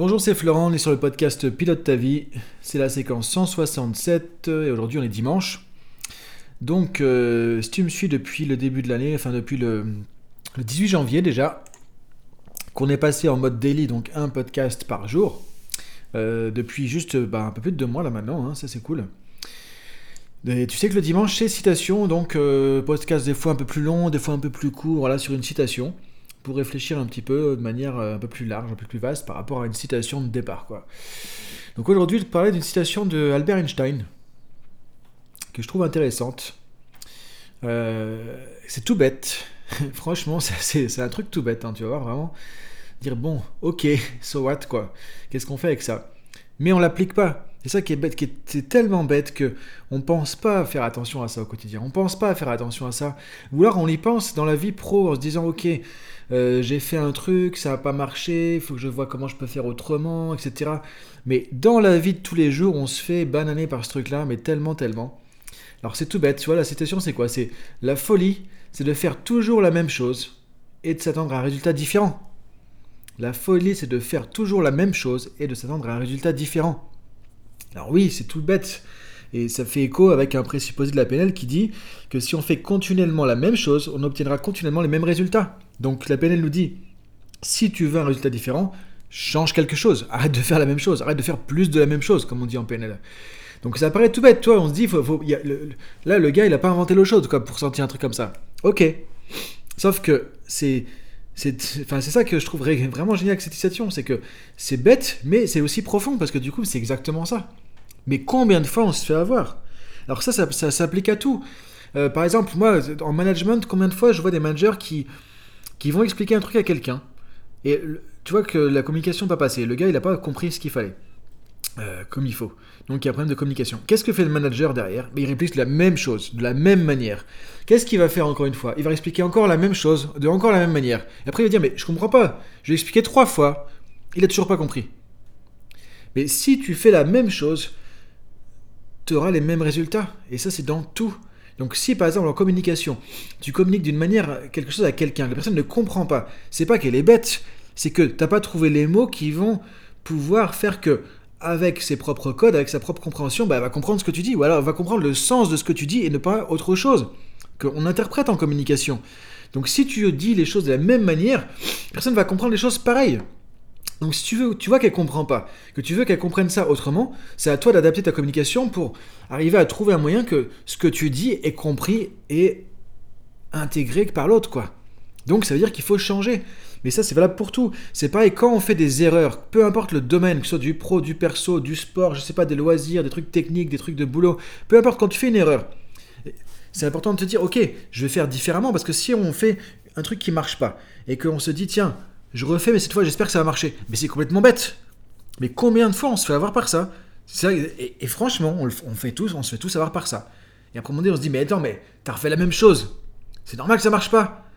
Bonjour, c'est Florent, on est sur le podcast Pilote ta vie. C'est la séquence 167 et aujourd'hui on est dimanche. Donc, euh, si tu me suis depuis le début de l'année, enfin depuis le, 18 janvier déjà, qu'on est passé en mode daily, donc un podcast par jour, euh, depuis juste bah, un peu plus de deux mois là maintenant, hein, ça c'est cool. Tu sais que le dimanche c'est citation, donc euh, podcast des fois un peu plus long, des fois un peu plus court, voilà, sur une citation pour réfléchir un petit peu de manière euh, un peu plus large, un peu plus vaste par rapport à une citation de départ. Donc aujourd'hui, je vais te parler d'une citation de Albert Einstein que je trouve intéressante. Euh, c'est tout bête. Franchement, c'est un truc tout bête. Hein, tu vas voir vraiment dire bon, ok, so what. Qu'est-ce qu'on fait avec ça? Mais on l'applique pas. C'est ça qui est bête, qui est, tellement bête que on pense pas à faire attention à ça au quotidien. On pense pas à faire attention à ça. Ou alors on y pense dans la vie pro en se disant ok, euh, j'ai fait un truc, ça n'a pas marché, il faut que je vois comment je peux faire autrement, etc. Mais dans la vie de tous les jours, on se fait bananer par ce truc-là, mais tellement, tellement. Alors c'est tout bête, tu vois, la citation c'est quoi? C'est la folie, c'est de faire toujours la même chose et de s'attendre à un résultat différent. La folie, c'est de faire toujours la même chose et de s'attendre à un résultat différent. Alors oui, c'est tout bête. Et ça fait écho avec un présupposé de la PNL qui dit que si on fait continuellement la même chose, on obtiendra continuellement les mêmes résultats. Donc la PNL nous dit, si tu veux un résultat différent, change quelque chose. Arrête de faire la même chose. Arrête de faire plus de la même chose, comme on dit en PNL. Donc ça paraît tout bête, toi. On se dit, là, le gars, il n'a pas inventé l'eau chaude quoi, pour sentir un truc comme ça. Ok. Sauf que c'est c'est enfin, ça que je trouve vraiment génial avec cette citation, c'est que c'est bête, mais c'est aussi profond, parce que du coup, c'est exactement ça. Mais combien de fois on se fait avoir? Alors ça, ça, s'applique à tout. Euh, par exemple, moi, en management, combien de fois je vois des managers qui, qui vont expliquer un truc à quelqu'un, et tu vois que la communication n'a pas passé, le gars, il n'a pas compris ce qu'il fallait. Euh, comme il faut. Donc il y a un problème de communication. Qu'est-ce que fait le manager derrière? Il réplique la même chose, de la même manière. Qu'est-ce qu'il va faire encore une fois? Il va expliquer encore la même chose, de encore la même manière. Et après il va dire mais je comprends pas. Je l'ai expliqué trois fois, il a toujours pas compris. Mais si tu fais la même chose, tu auras les mêmes résultats. Et ça c'est dans tout. Donc si par exemple en communication, tu communiques d'une manière quelque chose à quelqu'un, la personne ne comprend pas, c'est pas qu'elle est bête, c'est que tu n'as pas trouvé les mots qui vont pouvoir faire que avec ses propres codes, avec sa propre compréhension, bah, elle va comprendre ce que tu dis, ou alors elle va comprendre le sens de ce que tu dis et ne pas autre chose qu'on interprète en communication. Donc si tu dis les choses de la même manière, personne ne va comprendre les choses pareilles. Donc si tu veux, tu vois qu'elle comprend pas, que tu veux qu'elle comprenne ça autrement, c'est à toi d'adapter ta communication pour arriver à trouver un moyen que ce que tu dis est compris et intégré par l'autre, quoi. Donc ça veut dire qu'il faut changer. Mais ça, c'est valable pour tout. C'est pareil, quand on fait des erreurs, peu importe le domaine, que ce soit du pro, du perso, du sport, je sais pas, des loisirs, des trucs techniques, des trucs de boulot, peu importe, quand tu fais une erreur, c'est important de te dire, ok, je vais faire différemment, parce que si on fait un truc qui marche pas, et qu'on se dit, tiens, je refais, mais cette fois, j'espère que ça va marcher, mais c'est complètement bête. Mais combien de fois on se fait avoir par ça? Et, franchement, on, on, fait tous, on se fait tous avoir par ça. Et après, on se dit, mais attends, mais t'as refait la même chose. C'est normal que ça marche pas.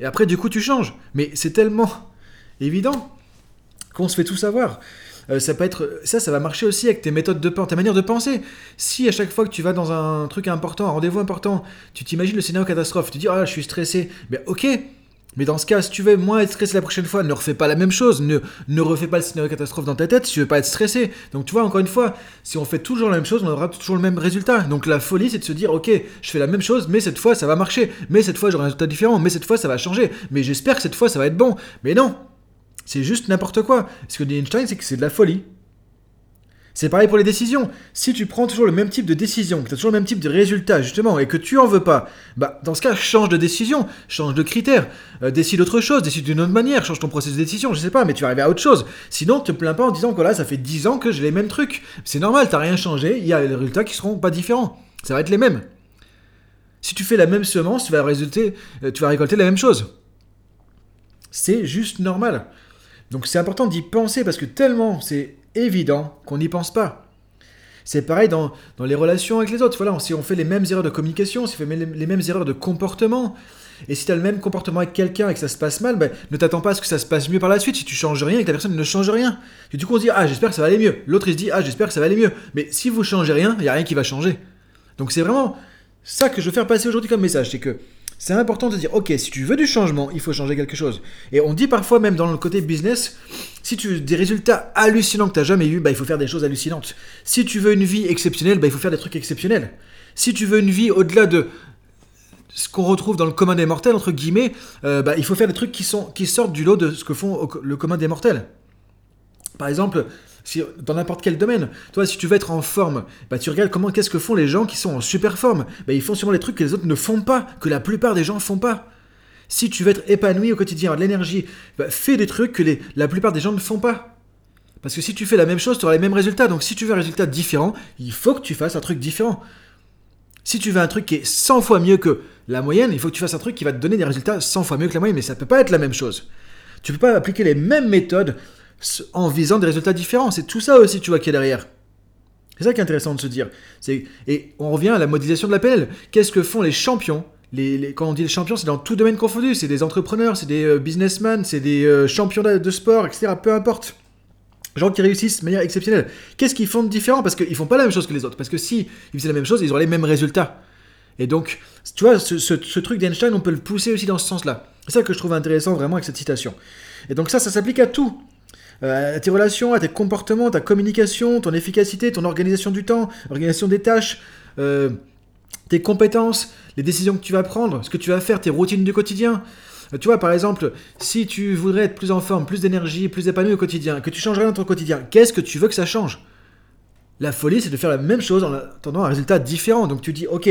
Et après, du coup, tu changes. Mais c'est tellement évident qu'on se fait tout savoir. Euh, ça peut être ça, va marcher aussi avec tes méthodes de pensée, ta manière de penser. Si à chaque fois que tu vas dans un truc important, un rendez-vous important, tu t'imagines le scénario catastrophe, tu dis ah je suis stressé, mais ok, mais dans ce cas, si tu veux moins être stressé la prochaine fois, ne refais pas la même chose, ne, ne refais pas le scénario catastrophe dans ta tête si tu veux pas être stressé. Donc tu vois, encore une fois, si on fait toujours la même chose, on aura toujours le même résultat. Donc la folie, c'est de se dire, ok, je fais la même chose, mais cette fois, ça va marcher. Mais cette fois, j'aurai un résultat différent. Mais cette fois, ça va changer. Mais j'espère que cette fois, ça va être bon. Mais non, c'est juste n'importe quoi. Ce que dit Einstein, c'est que c'est de la folie. C'est pareil pour les décisions. Si tu prends toujours le même type de décision, que tu as toujours le même type de résultat, justement, et que tu en veux pas, bah, dans ce cas, change de décision, change de critère, euh, décide autre chose, décide d'une autre manière, change ton processus de décision, je sais pas, mais tu vas arriver à autre chose. Sinon, te plains pas en disant que là, ça fait 10 ans que j'ai les mêmes trucs. C'est normal, t'as rien changé, il y a des résultats qui seront pas différents. Ça va être les mêmes. Si tu fais la même semence, tu vas, résulter, euh, tu vas récolter la même chose. C'est juste normal. Donc c'est important d'y penser parce que tellement c'est évident qu'on n'y pense pas. C'est pareil dans, les relations avec les autres. Voilà, si on fait les mêmes erreurs de communication, si on fait les, mêmes erreurs de comportement, et si tu as le même comportement avec quelqu'un et que ça se passe mal, ben, ne t'attends pas à ce que ça se passe mieux par la suite. Si tu changes rien et que la personne ne change rien. Et du coup, on se dit, ah, j'espère que ça va aller mieux. L'autre, il se dit, ah, j'espère que ça va aller mieux. Mais si vous changez rien, il n'y a rien qui va changer. Donc c'est vraiment ça que je veux faire passer aujourd'hui comme message. C'est que c'est important de dire, ok, si tu veux du changement, il faut changer quelque chose. Et on dit parfois, même dans le côté business, si tu veux des résultats hallucinants que tu n'as jamais eu, bah, il faut faire des choses hallucinantes. Si tu veux une vie exceptionnelle, bah, il faut faire des trucs exceptionnels. Si tu veux une vie au-delà de ce qu'on retrouve dans le commun des mortels, entre guillemets, euh, bah, il faut faire des trucs qui, sont, qui sortent du lot de ce que font le commun des mortels. Par exemple, dans n'importe quel domaine. Toi, si tu veux être en forme, bah, tu regardes comment, qu'est-ce que font les gens qui sont en super forme. Bah, ils font sûrement les trucs que les autres ne font pas, que la plupart des gens ne font pas. Si tu veux être épanoui au quotidien, de l'énergie, bah, fais des trucs que les, la plupart des gens ne font pas. Parce que si tu fais la même chose, tu auras les mêmes résultats. Donc si tu veux un résultat différent, il faut que tu fasses un truc différent. Si tu veux un truc qui est 100 fois mieux que la moyenne, il faut que tu fasses un truc qui va te donner des résultats 100 fois mieux que la moyenne, mais ça ne peut pas être la même chose. Tu ne peux pas appliquer les mêmes méthodes en visant des résultats différents. C'est tout ça aussi, tu vois, qui est derrière. C'est ça qui est intéressant de se dire. Et on revient à la modélisation de la PNL. Qu'est-ce que font les champions? Les, Quand on dit les champions, c'est dans tout domaine confondu. C'est des entrepreneurs, c'est des euh, businessmen, c'est des euh, champions de, sport, etc. Peu importe. Gens qui réussissent de manière exceptionnelle. Qu'est-ce qu'ils font de différent? Parce qu'ils font pas la même chose que les autres. Parce que si ils faisaient la même chose, ils auraient les mêmes résultats. Et donc, tu vois, ce, ce truc d'Einstein, on peut le pousser aussi dans ce sens-là. C'est ça que je trouve intéressant vraiment avec cette citation. Et donc ça, ça s'applique à tout. Euh, à tes relations, à tes comportements, ta communication, ton efficacité, ton organisation du temps, organisation des tâches, euh, tes compétences, les décisions que tu vas prendre, ce que tu vas faire, tes routines du quotidien. Euh, tu vois, par exemple, si tu voudrais être plus en forme, plus d'énergie, plus épanoui au quotidien, que tu changerais dans ton quotidien, qu'est-ce que tu veux que ça change? La folie, c'est de faire la même chose en attendant un résultat différent. Donc tu dis, ok,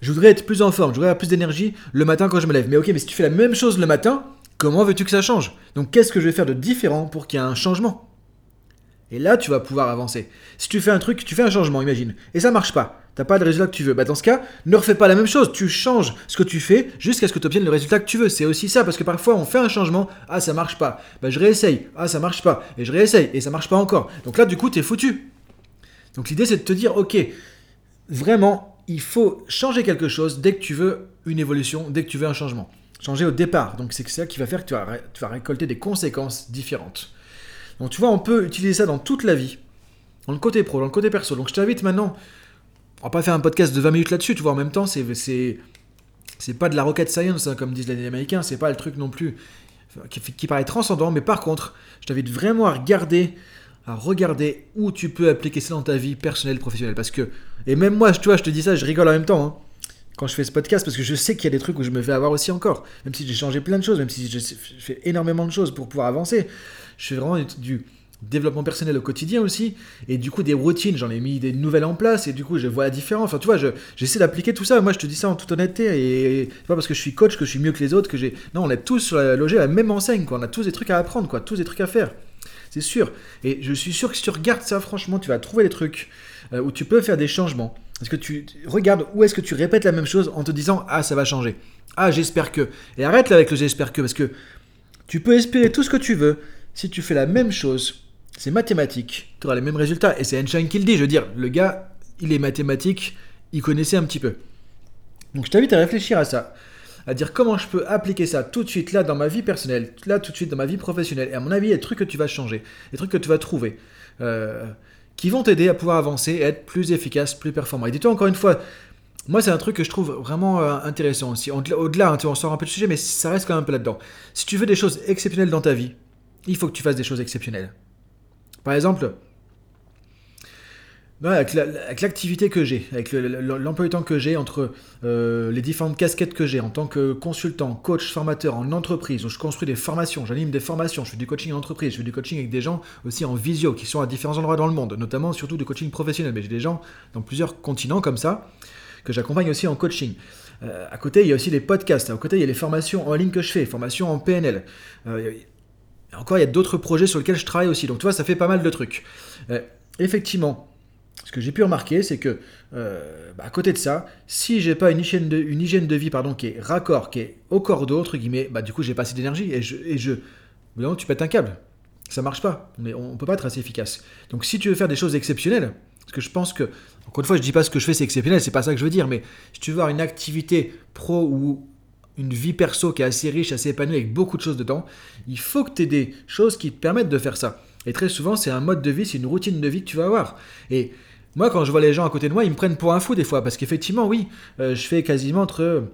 je voudrais être plus en forme, je voudrais avoir plus d'énergie le matin quand je me lève. Mais ok, mais si tu fais la même chose le matin, Comment veux-tu que ça change? Donc qu'est-ce que je vais faire de différent pour qu'il y ait un changement? Et là, tu vas pouvoir avancer. Si tu fais un truc, tu fais un changement, imagine, et ça marche pas, t'as pas le résultat que tu veux, bah dans ce cas, ne refais pas la même chose, tu changes ce que tu fais jusqu'à ce que tu obtiennes le résultat que tu veux. C'est aussi ça, parce que parfois on fait un changement, ah ça marche pas, bah je réessaye, ah ça marche pas, et je réessaye, et ça marche pas encore. Donc là, du coup, t'es foutu. Donc l'idée, c'est de te dire, ok, vraiment, il faut changer quelque chose dès que tu veux une évolution, dès que tu veux un changement changer au départ. Donc c'est ça qui va faire que tu vas, récolter des conséquences différentes. Donc tu vois, on peut utiliser ça dans toute la vie, dans le côté pro, dans le côté perso. Donc je t'invite maintenant, on va pas faire un podcast de 20 minutes là-dessus, tu vois, en même temps, c'est, c'est, c'est pas de la rocket science, hein, comme disent les Américains, c'est pas le truc non plus qui, qui paraît transcendant, mais par contre, je t'invite vraiment à regarder à regarder où tu peux appliquer ça dans ta vie personnelle, professionnelle. Parce que, et même moi, tu vois, je te dis ça, je rigole en même temps. Hein quand je fais ce podcast parce que je sais qu'il y a des trucs où je me fais avoir aussi encore. Même si j'ai changé plein de choses, même si je fais énormément de choses pour pouvoir avancer. Je fais vraiment du développement personnel au quotidien aussi. Et du coup, des routines, j'en ai mis des nouvelles en place et du coup, je vois la différence. Enfin, tu vois, j'essaie d'appliquer tout ça. Moi, je te dis ça en toute honnêteté. Et c'est pas parce que je suis coach que je suis mieux que les autres que j'ai. Non, on est tous logés à la même enseigne, quoi. On a tous des trucs à apprendre, quoi. Tous des trucs à faire. C'est sûr. Et je suis sûr que si tu regardes ça, franchement, tu vas trouver des trucs euh, où tu peux faire des changements. Parce que tu regardes où est-ce que tu répètes la même chose en te disant Ah, ça va changer. Ah, j'espère que. Et arrête là avec le j'espère que. Parce que tu peux espérer tout ce que tu veux. Si tu fais la même chose, c'est mathématique. Tu auras les mêmes résultats. Et c'est Einstein qui le dit. Je veux dire, le gars, il est mathématique. Il connaissait un petit peu. Donc je t'invite à réfléchir à ça à dire comment je peux appliquer ça tout de suite là dans ma vie personnelle, là tout de suite dans ma vie professionnelle. Et à mon avis, il y a des trucs que tu vas changer, des trucs que tu vas trouver, euh, qui vont t'aider à pouvoir avancer être plus efficace, plus performant. Et dis-toi encore une fois, moi c'est un truc que je trouve vraiment euh, intéressant aussi. Au-delà, hein, on sort un peu du sujet, mais ça reste quand même un peu là-dedans. Si tu veux des choses exceptionnelles dans ta vie, il faut que tu fasses des choses exceptionnelles. Par exemple, avec l'activité que j'ai, avec l'emploi du temps que j'ai, entre euh, les différentes casquettes que j'ai en tant que consultant, coach, formateur en entreprise, où je construis des formations, j'anime des formations, je fais du coaching en entreprise, je fais du coaching avec des gens aussi en visio qui sont à différents endroits dans le monde, notamment surtout du coaching professionnel, mais j'ai des gens dans plusieurs continents comme ça, que j'accompagne aussi en coaching. Euh, à côté, il y a aussi les podcasts, à côté, il y a les formations en ligne que je fais, formations en PNL. Euh, encore, il y a d'autres projets sur lesquels je travaille aussi, donc tu vois, ça fait pas mal de trucs. effectivement, ce que j'ai pu remarquer, c'est que, euh, bah, à côté de ça, si j'ai pas une hygiène de, une hygiène de vie pardon, qui est raccord, qui est au cordeau, entre guillemets, bah, du coup, j'ai pas assez d'énergie et je. Et je tu pètes un câble. Ça marche pas. On, ne peut pas être assez efficace. Donc, si tu veux faire des choses exceptionnelles, parce que je pense que, encore une fois, je dis pas ce que je fais, c'est exceptionnel, c'est pas ça que je veux dire, mais si tu veux avoir une activité pro ou une vie perso qui est assez riche, assez épanouie, avec beaucoup de choses dedans, il faut que tu aies des choses qui te permettent de faire ça. Et très souvent, c'est un mode de vie, c'est une routine de vie que tu vas avoir. Et moi, quand je vois les gens à côté de moi, ils me prennent pour un fou des fois, parce qu'effectivement, oui, euh, je fais quasiment entre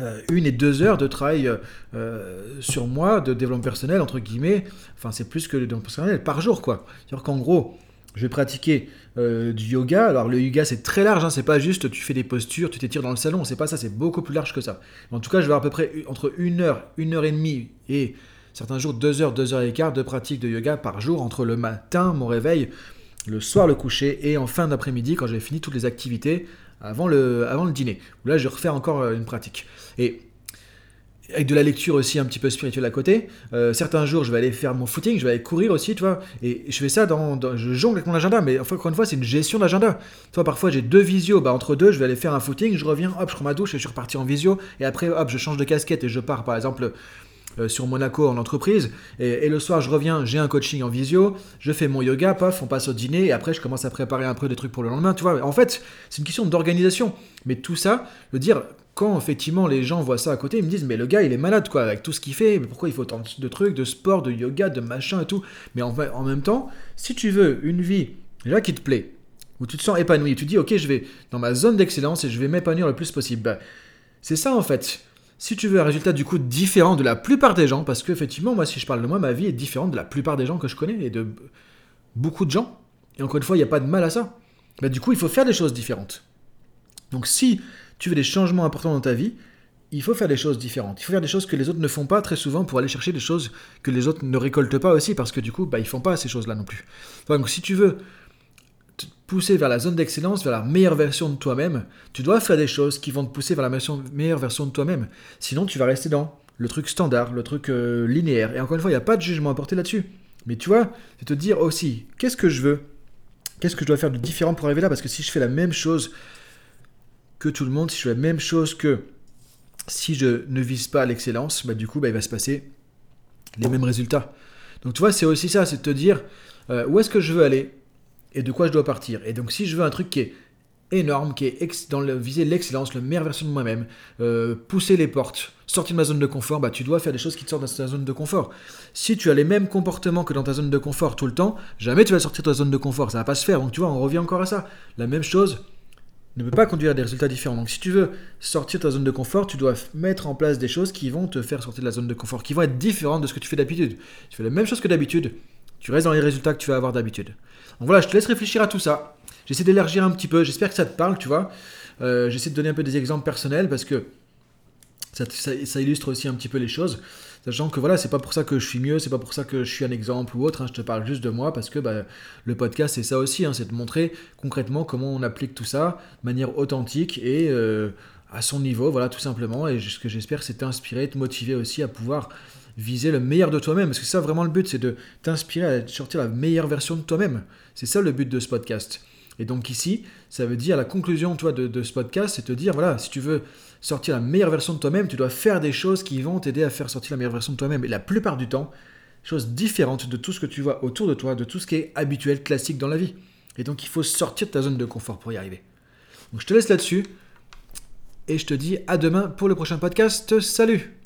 euh, une et deux heures de travail euh, sur moi, de développement personnel, entre guillemets. Enfin, c'est plus que le développement personnel par jour, quoi. C'est-à-dire qu'en gros, je vais pratiquer du yoga. Alors, le yoga, c'est très large, hein, c'est pas juste tu fais des postures, tu t'étires dans le salon, c'est pas ça, c'est beaucoup plus large que ça. En tout cas, je vais avoir à peu près entre une heure, une heure et demie et certains jours deux heures, deux heures et quart de pratique de yoga par jour entre le matin, mon réveil, le soir, le coucher et en fin d'après-midi quand j'ai fini toutes les activités avant le, avant le dîner. Là, je refais encore euh, une pratique. Et avec de la lecture aussi un petit peu spirituelle à côté. Euh, certains jours, je vais aller faire mon footing, je vais aller courir aussi, tu vois. Et je fais ça dans, je jongle avec mon agenda, mais encore une fois, c'est une gestion d'agenda. Tu vois, parfois j'ai deux visios, bah entre deux, je vais aller faire un footing, je reviens, hop, je prends ma douche et je suis reparti en visio. Et après, hop, je change de casquette et je pars, par exemple. Euh, sur Monaco en entreprise et, le soir je reviens j'ai un coaching en visio je fais mon yoga paf on passe au dîner et après je commence à préparer un peu des trucs pour le lendemain tu vois en fait c'est une question d'organisation mais tout ça le dire quand effectivement les gens voient ça à côté, ils me disent mais le gars il est malade quoi avec tout ce qu'il fait, mais pourquoi il faut tant de trucs, de sport, de yoga, de machin et tout. Mais en, en même temps, si tu veux une vie là qui te plaît, où tu te sens épanoui, tu dis ok je vais dans ma zone d'excellence et je vais m'épanouir le plus possible. Bah, c'est ça en fait. Si tu veux un résultat du coup différent de la plupart des gens, parce que effectivement moi si je parle de moi, ma vie est différente de la plupart des gens que je connais et de beaucoup de gens. Et encore une fois, il n'y a pas de mal à ça. Bah, du coup, il faut faire des choses différentes. Donc si tu veux des changements importants dans ta vie, il faut faire des choses différentes. Il faut faire des choses que les autres ne font pas très souvent pour aller chercher des choses que les autres ne récoltent pas aussi, parce que du coup, bah, ils font pas ces choses-là non plus. Donc si tu veux pousser vers la zone d'excellence, vers la meilleure version de toi-même, tu dois faire des choses qui vont te pousser vers la meilleure version de toi-même. Sinon, tu vas rester dans le truc standard, le truc euh, linéaire. Et encore une fois, il n'y a pas de jugement à porter là-dessus. Mais tu vois, c'est te dire aussi, qu'est-ce que je veux? Qu'est-ce que je dois faire de différent pour arriver là? Parce que si je fais la même chose que tout le monde, si je fais la même chose que si je ne vise pas l'excellence, bah, du coup, bah, il va se passer les mêmes résultats. Donc tu vois, c'est aussi ça, c'est te dire euh, où est-ce que je veux aller? Et de quoi je dois partir. Et donc si je veux un truc qui est énorme, qui est dans le viser l'excellence, la meilleure version de moi-même, euh, pousser les portes, sortir de ma zone de confort, bah tu dois faire des choses qui te sortent de ta zone de confort. Si tu as les mêmes comportements que dans ta zone de confort tout le temps, jamais tu vas sortir de ta zone de confort, ça va pas se faire. Donc tu vois, on revient encore à ça. La même chose, ne peut pas conduire à des résultats différents. Donc si tu veux sortir de ta zone de confort, tu dois mettre en place des choses qui vont te faire sortir de la zone de confort, qui vont être différentes de ce que tu fais d'habitude. Tu fais la même chose que d'habitude, tu restes dans les résultats que tu vas avoir d'habitude. Donc voilà, je te laisse réfléchir à tout ça. J'essaie d'élargir un petit peu, j'espère que ça te parle, tu vois. Euh, j'essaie de donner un peu des exemples personnels parce que ça, illustre aussi un petit peu les choses. Sachant que voilà, c'est pas pour ça que je suis mieux, c'est pas pour ça que je suis un exemple ou autre, hein. je te parle juste de moi parce que bah, le podcast c'est ça aussi, hein, c'est de montrer concrètement comment on applique tout ça de manière authentique et euh, à son niveau, voilà tout simplement. Et ce que j'espère c'est t'inspirer, te motiver aussi à pouvoir viser le meilleur de toi-même. Parce que ça vraiment le but, c'est de t'inspirer à sortir la meilleure version de toi-même. C'est ça le but de ce podcast. Et donc ici, ça veut dire la conclusion toi, de, ce podcast, c'est te dire, voilà, si tu veux sortir la meilleure version de toi-même, tu dois faire des choses qui vont t'aider à faire sortir la meilleure version de toi-même. Et la plupart du temps, choses différentes de tout ce que tu vois autour de toi, de tout ce qui est habituel, classique dans la vie. Et donc il faut sortir de ta zone de confort pour y arriver. Donc je te laisse là-dessus. Et je te dis à demain pour le prochain podcast. Salut